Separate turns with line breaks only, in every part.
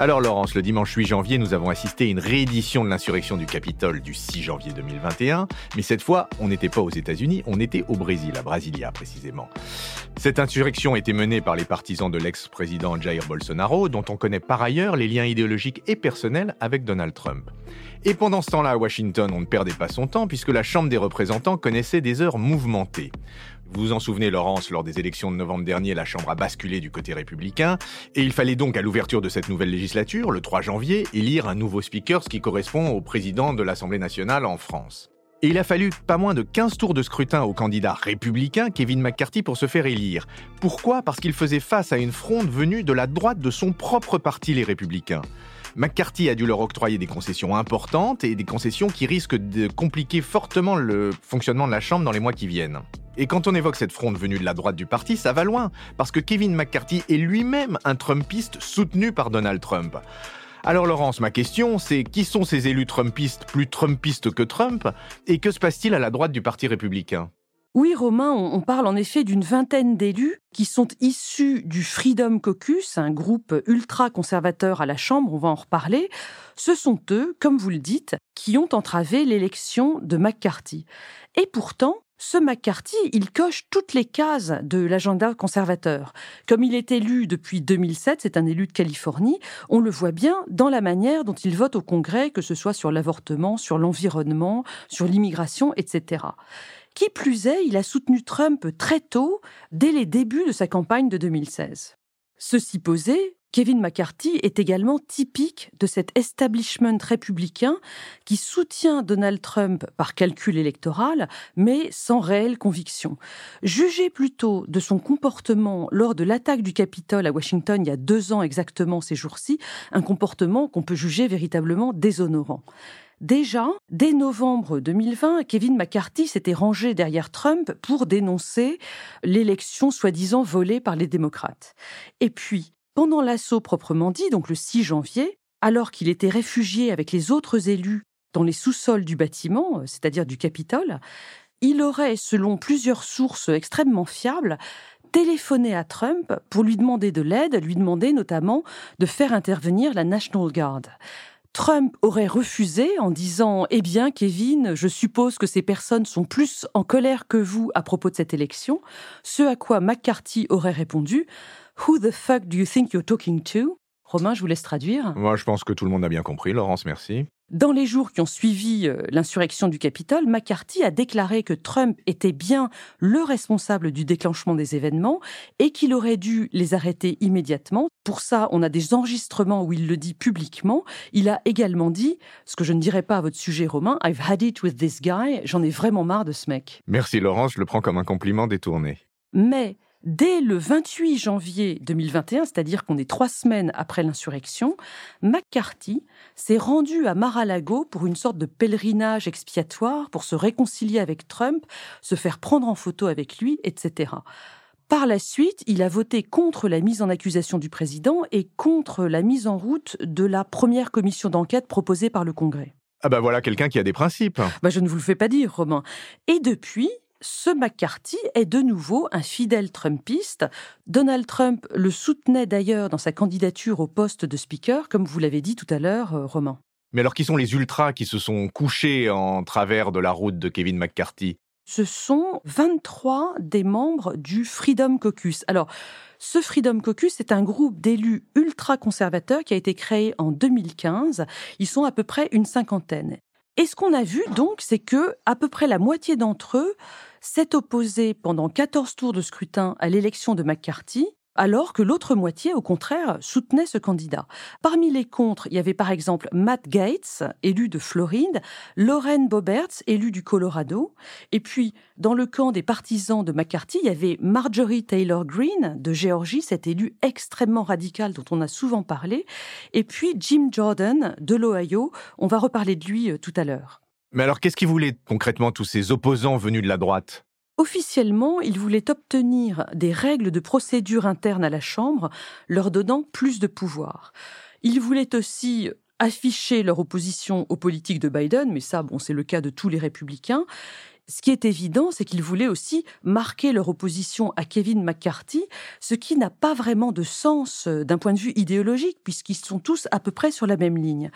Alors Laurence, le dimanche 8 janvier, nous avons assisté à une réédition de l'insurrection du Capitole du 6 janvier 2021, mais cette fois, on n'était pas aux États-Unis, on était au Brésil, à Brasilia précisément. Cette insurrection était menée par les partisans de l'ex-président Jair Bolsonaro, dont on connaît par ailleurs les liens idéologiques et personnels avec Donald Trump. Et pendant ce temps-là, à Washington, on ne perdait pas son temps puisque la Chambre des représentants connaissait des heures mouvementées. Vous vous en souvenez, Laurence, lors des élections de novembre dernier, la Chambre a basculé du côté républicain, et il fallait donc, à l'ouverture de cette nouvelle législature, le 3 janvier, élire un nouveau speaker, ce qui correspond au président de l'Assemblée nationale en France. Et il a fallu pas moins de 15 tours de scrutin au candidat républicain Kevin McCarthy pour se faire élire. Pourquoi? Parce qu'il faisait face à une fronde venue de la droite de son propre parti, les Républicains. McCarthy a dû leur octroyer des concessions importantes et des concessions qui risquent de compliquer fortement le fonctionnement de la Chambre dans les mois qui viennent. Et quand on évoque cette fronde venue de la droite du parti, ça va loin, parce que Kevin McCarthy est lui-même un Trumpiste soutenu par Donald Trump. Alors Laurence, ma question, c'est qui sont ces élus Trumpistes plus Trumpistes que Trump, et que se passe-t-il à la droite du Parti républicain?
Oui, Romain, on parle en effet d'une vingtaine d'élus qui sont issus du Freedom Caucus, un groupe ultra-conservateur à la Chambre, on va en reparler. Ce sont eux, comme vous le dites, qui ont entravé l'élection de McCarthy. Et pourtant, ce McCarthy, il coche toutes les cases de l'agenda conservateur. Comme il est élu depuis 2007, c'est un élu de Californie, on le voit bien dans la manière dont il vote au Congrès, que ce soit sur l'avortement, sur l'environnement, sur l'immigration, etc. Qui plus est, il a soutenu Trump très tôt, dès les débuts de sa campagne de 2016. Ceci posé, Kevin McCarthy est également typique de cet establishment républicain qui soutient Donald Trump par calcul électoral, mais sans réelle conviction. Jugé plutôt de son comportement lors de l'attaque du Capitole à Washington il y a deux ans exactement ces jours-ci, un comportement qu'on peut juger véritablement déshonorant. Déjà, dès novembre 2020, Kevin McCarthy s'était rangé derrière Trump pour dénoncer l'élection soi-disant volée par les démocrates. Et puis, pendant l'assaut proprement dit, donc le 6 janvier, alors qu'il était réfugié avec les autres élus dans les sous-sols du bâtiment, euh, c'est-à-dire du Capitole, il aurait, selon plusieurs sources extrêmement fiables, téléphoné à Trump pour lui demander de l'aide, lui demander notamment de faire intervenir la National Guard. Trump aurait refusé en disant Eh bien, Kevin, je suppose que ces personnes sont plus en colère que vous à propos de cette élection. Ce à quoi McCarthy aurait répondu Who the fuck do you think you're talking to? Romain, je vous laisse traduire.
Moi, je pense que tout le monde a bien compris. Laurence, merci.
Dans les jours qui ont suivi euh, l'insurrection du Capitole, McCarthy a déclaré que Trump était bien le responsable du déclenchement des événements et qu'il aurait dû les arrêter immédiatement. Pour ça, on a des enregistrements où il le dit publiquement. Il a également dit, ce que je ne dirais pas à votre sujet, Romain, I've had it with this guy, j'en ai vraiment marre de ce mec.
Merci Laurence, je le prends comme un compliment détourné.
Mais Dès le 28 janvier 2021, c'est-à-dire qu'on est trois semaines après l'insurrection, McCarthy s'est rendu à Mar-a-Lago pour une sorte de pèlerinage expiatoire pour se réconcilier avec Trump, se faire prendre en photo avec lui, etc. Par la suite, il a voté contre la mise en accusation du président et contre la mise en route de la première commission d'enquête proposée par le Congrès.
Ah bah voilà quelqu'un qui a des principes.
Bah je ne vous le fais pas dire, Romain. Et depuis, ce McCarthy est de nouveau un fidèle Trumpiste. Donald Trump le soutenait d'ailleurs dans sa candidature au poste de speaker, comme vous l'avez dit tout à l'heure, euh, Romain.
Mais alors qui sont les ultras qui se sont couchés en travers de la route de Kevin McCarthy?
Ce sont 23 des membres du Freedom Caucus. Alors, ce Freedom Caucus est un groupe d'élus ultra-conservateurs qui a été créé en 2015. Ils sont à peu près une cinquantaine. Et ce qu'on a vu donc, c'est que à peu près la moitié d'entre eux s'est opposé pendant 14 tours de scrutin à l'élection de McCarthy, alors que l'autre moitié, au contraire, soutenait ce candidat. Parmi les contres, il y avait par exemple Matt Gates, élu de Floride, Lauren Boberts, élu du Colorado, et puis dans le camp des partisans de McCarthy, il y avait Marjorie Taylor Greene de Géorgie, cet élu extrêmement radical dont on a souvent parlé, et puis Jim Jordan de l'Ohio, on va reparler de lui euh, tout à l'heure.
Mais alors, qu'est-ce qu'ils voulaient concrètement tous ces opposants venus de la droite?
Officiellement, ils voulaient obtenir des règles de procédure interne à la Chambre, leur donnant plus de pouvoir. Ils voulaient aussi afficher leur opposition aux politiques de Biden, mais ça, bon, c'est le cas de tous les républicains. Ce qui est évident, c'est qu'ils voulaient aussi marquer leur opposition à Kevin McCarthy, ce qui n'a pas vraiment de sens euh, d'un point de vue idéologique, puisqu'ils sont tous à peu près sur la même ligne.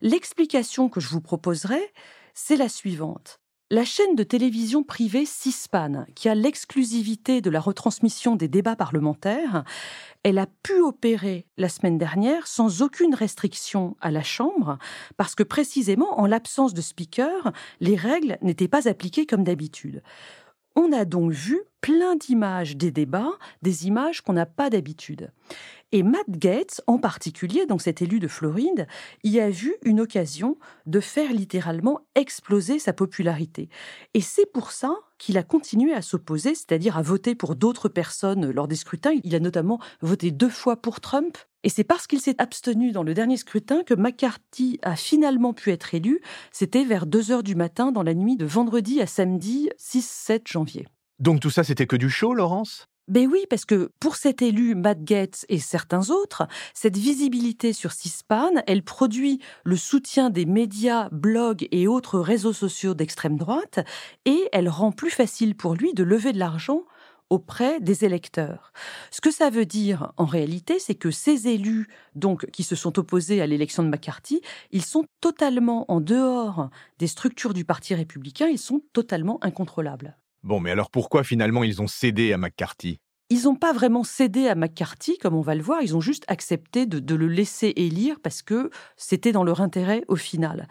L'explication que je vous proposerai, c'est la suivante. La chaîne de télévision privée CISPAN, qui a l'exclusivité de la retransmission des débats parlementaires, elle a pu opérer la semaine dernière sans aucune restriction à la Chambre, parce que précisément, en l'absence de speaker, les règles n'étaient pas appliquées comme d'habitude. On a donc vu plein d'images des débats, des images qu'on n'a pas d'habitude. Et Matt Gates, en particulier, donc cet élu de Floride, y a vu une occasion de faire littéralement exploser sa popularité. Et c'est pour ça qu'il a continué à s'opposer, c'est-à-dire à voter pour d'autres personnes lors des scrutins. Il a notamment voté deux fois pour Trump. Et c'est parce qu'il s'est abstenu dans le dernier scrutin que McCarthy a finalement pu être élu. C'était vers 2 heures du matin dans la nuit de vendredi à samedi 6-7 janvier.
Donc tout ça, c'était que du show, Laurence?
Ben oui, parce que pour cet élu, Matt Gaetz et certains autres, cette visibilité sur CISPAN, elle produit le soutien des médias, blogs et autres réseaux sociaux d'extrême droite, et elle rend plus facile pour lui de lever de l'argent auprès des électeurs. Ce que ça veut dire en réalité, c'est que ces élus, donc qui se sont opposés à l'élection de McCarthy, ils sont totalement en dehors des structures du Parti républicain, ils sont totalement incontrôlables.
Bon, mais alors pourquoi finalement ils ont cédé à McCarthy?
Ils n'ont pas vraiment cédé à McCarthy, comme on va le voir, ils ont juste accepté de, le laisser élire parce que c'était dans leur intérêt au final.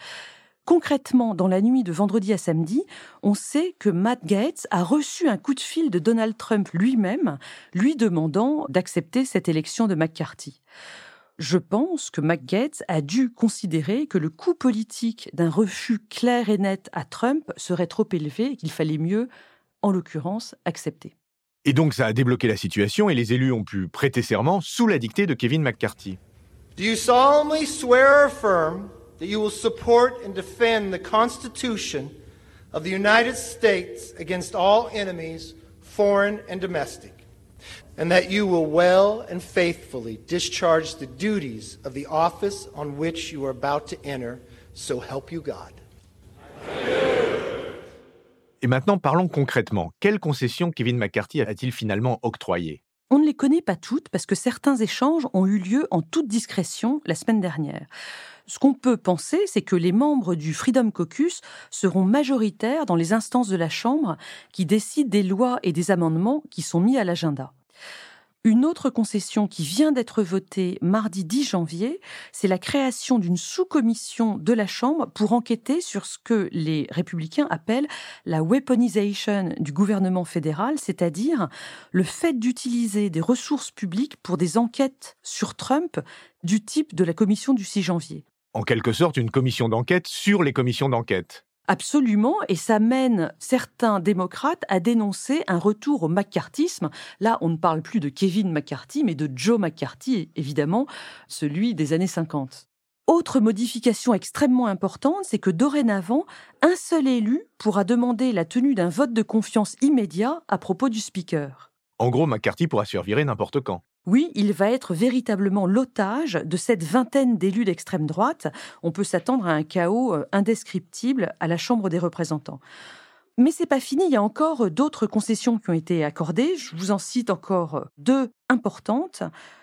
Concrètement, dans la nuit de vendredi à samedi, on sait que Matt Gaetz a reçu un coup de fil de Donald Trump lui-même, lui demandant d'accepter cette élection de McCarthy. Je pense que McGates a dû considérer que le coût politique d'un refus clair et net à Trump serait trop élevé et qu'il fallait mieux en l'occurrence, accepté.
Et donc ça a débloqué la situation et les élus ont pu prêter serment sous la dictée de Kevin McCarthy.
Do you solemnly swear or affirm that you will support and defend the Constitution of the United States against all enemies, foreign and domestic, and that you will well and faithfully discharge the duties of the office on which you are about to enter, so help you God?
Et maintenant, parlons concrètement. Quelles concessions Kevin McCarthy a-t-il finalement octroyées
on ne les connaît pas toutes parce que certains échanges ont eu lieu en toute discrétion la semaine dernière. Ce qu'on peut penser, c'est que les membres du Freedom Caucus seront majoritaires dans les instances de la Chambre qui décident des lois et des amendements qui sont mis à l'agenda. Une autre concession qui vient d'être votée mardi 10 janvier, c'est la création d'une sous-commission de la Chambre pour enquêter sur ce que les républicains appellent la weaponization du gouvernement fédéral, c'est-à-dire le fait d'utiliser des ressources publiques pour des enquêtes sur Trump du type de la commission du 6 janvier.
En quelque sorte, une commission d'enquête sur les commissions d'enquête.
Absolument, et ça mène certains démocrates à dénoncer un retour au McCarthyisme. Là, on ne parle plus de Kevin McCarthy, mais de Joe McCarthy, évidemment, celui des années 50. Autre modification extrêmement importante, c'est que dorénavant, un seul élu pourra demander la tenue d'un vote de confiance immédiat à propos du speaker.
En gros, McCarthy pourra se n'importe quand.
Oui, il va être véritablement l'otage de cette vingtaine d'élus d'extrême droite. On peut s'attendre à un chaos euh, indescriptible à la Chambre des représentants. Mais c'est pas fini, il y a encore d'autres concessions qui ont été accordées. Je vous en cite encore deux importantes.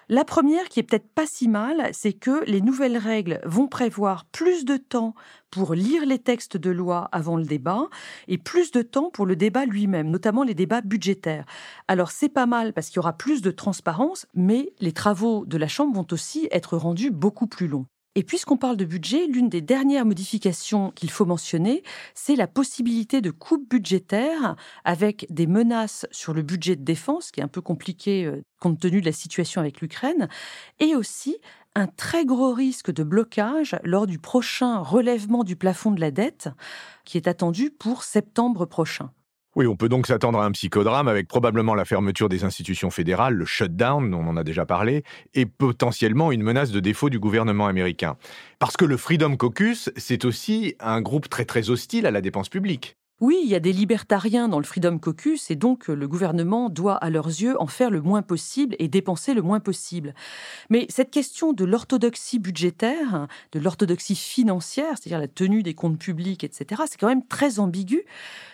La première, qui est peut-être pas si mal, c'est que les nouvelles règles vont prévoir plus de temps pour lire les textes de loi avant le débat et plus de temps pour le débat lui-même, notamment les débats budgétaires. Alors c'est pas mal parce qu'il y aura plus de transparence, mais les travaux de la Chambre vont aussi être rendus beaucoup plus longs. Et puisqu'on parle de budget, l'une des dernières modifications qu'il faut mentionner, c'est la possibilité de coupe budgétaire avec des menaces sur le budget de défense, qui est un peu compliqué euh, compte tenu de la situation avec l'Ukraine, et aussi un très gros risque de blocage lors du prochain relèvement du plafond de la dette, qui est attendu pour septembre prochain.
Oui, on peut donc s'attendre à un psychodrame avec probablement la fermeture des institutions fédérales, le shutdown, on en a déjà parlé, et potentiellement une menace de défaut du gouvernement américain. Parce que le Freedom Caucus, c'est aussi un groupe très très hostile à la dépense publique.
Oui, il y a des libertariens dans le Freedom Caucus et donc le gouvernement doit, à leurs yeux, en faire le moins possible et dépenser le moins possible. Mais cette question de l'orthodoxie budgétaire, de l'orthodoxie financière, c'est-à-dire la tenue des comptes publics, etc., c'est quand même très ambigu.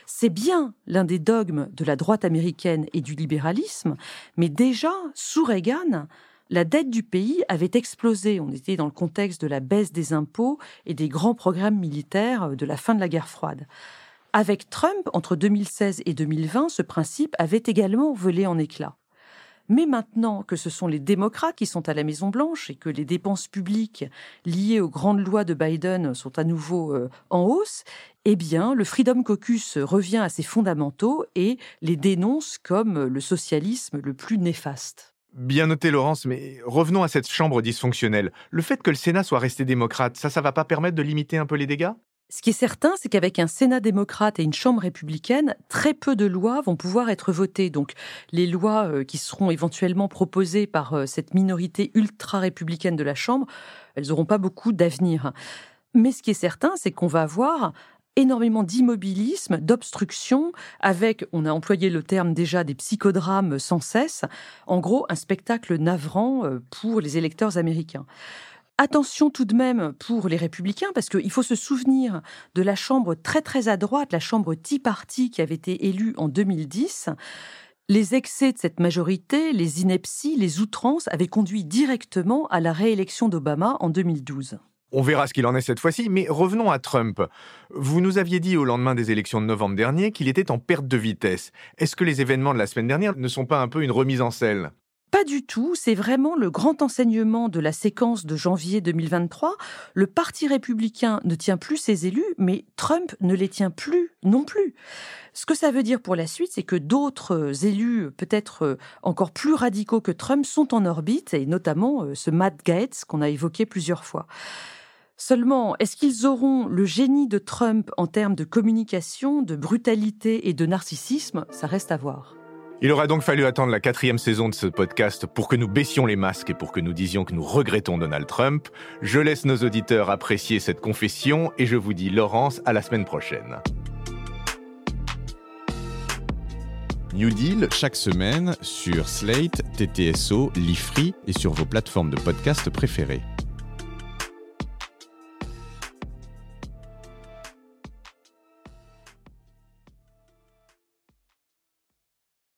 C'est bien l'un des dogmes de la droite américaine et du libéralisme, mais déjà, sous Reagan, la dette du pays avait explosé. On était dans le contexte de la baisse des impôts et des grands programmes militaires de la fin de la guerre froide. Avec Trump, entre 2016 et 2020, ce principe avait également volé en éclats. Mais maintenant que ce sont les démocrates qui sont à la Maison-Blanche et que les dépenses publiques liées aux grandes lois de Biden sont à nouveau euh, en hausse, eh bien, le Freedom Caucus revient à ses fondamentaux et les dénonce comme le socialisme le plus néfaste.
Bien noté, Laurence, mais revenons à cette chambre dysfonctionnelle. Le fait que le Sénat soit resté démocrate, ça, ça va pas permettre de limiter un peu les dégâts?
Ce qui est certain, c'est qu'avec un Sénat démocrate et une Chambre républicaine, très peu de lois vont pouvoir être votées. Donc les lois euh, qui seront éventuellement proposées par euh, cette minorité ultra-républicaine de la Chambre, elles n'auront pas beaucoup d'avenir. Mais ce qui est certain, c'est qu'on va avoir énormément d'immobilisme, d'obstruction, avec, on a employé le terme déjà, des psychodrames sans cesse, en gros un spectacle navrant euh, pour les électeurs américains. Attention tout de même pour les républicains, parce qu'il faut se souvenir de la chambre très très à droite, la chambre Tea Party qui avait été élue en 2010. Les excès de cette majorité, les inepties, les outrances avaient conduit directement à la réélection d'Obama en 2012.
On verra ce qu'il en est cette fois-ci, mais revenons à Trump. Vous nous aviez dit au lendemain des élections de novembre dernier qu'il était en perte de vitesse. Est-ce que les événements de la semaine dernière ne sont pas un peu une remise en selle?
Pas du tout, c'est vraiment le grand enseignement de la séquence de janvier 2023. Le Parti républicain ne tient plus ses élus, mais Trump ne les tient plus non plus. Ce que ça veut dire pour la suite, c'est que d'autres élus, peut-être encore plus radicaux que Trump, sont en orbite, et notamment euh, ce Matt Gaetz qu'on a évoqué plusieurs fois. Seulement, est-ce qu'ils auront le génie de Trump en termes de communication, de brutalité et de narcissisme? Ça reste à voir.
Il aura donc fallu attendre la quatrième saison de ce podcast pour que nous baissions les masques et pour que nous disions que nous regrettons Donald Trump. Je laisse nos auditeurs apprécier cette confession et je vous dis Laurence à la semaine prochaine.
New Deal chaque semaine sur Slate, TTSO, Lifree et sur vos plateformes de podcast préférées.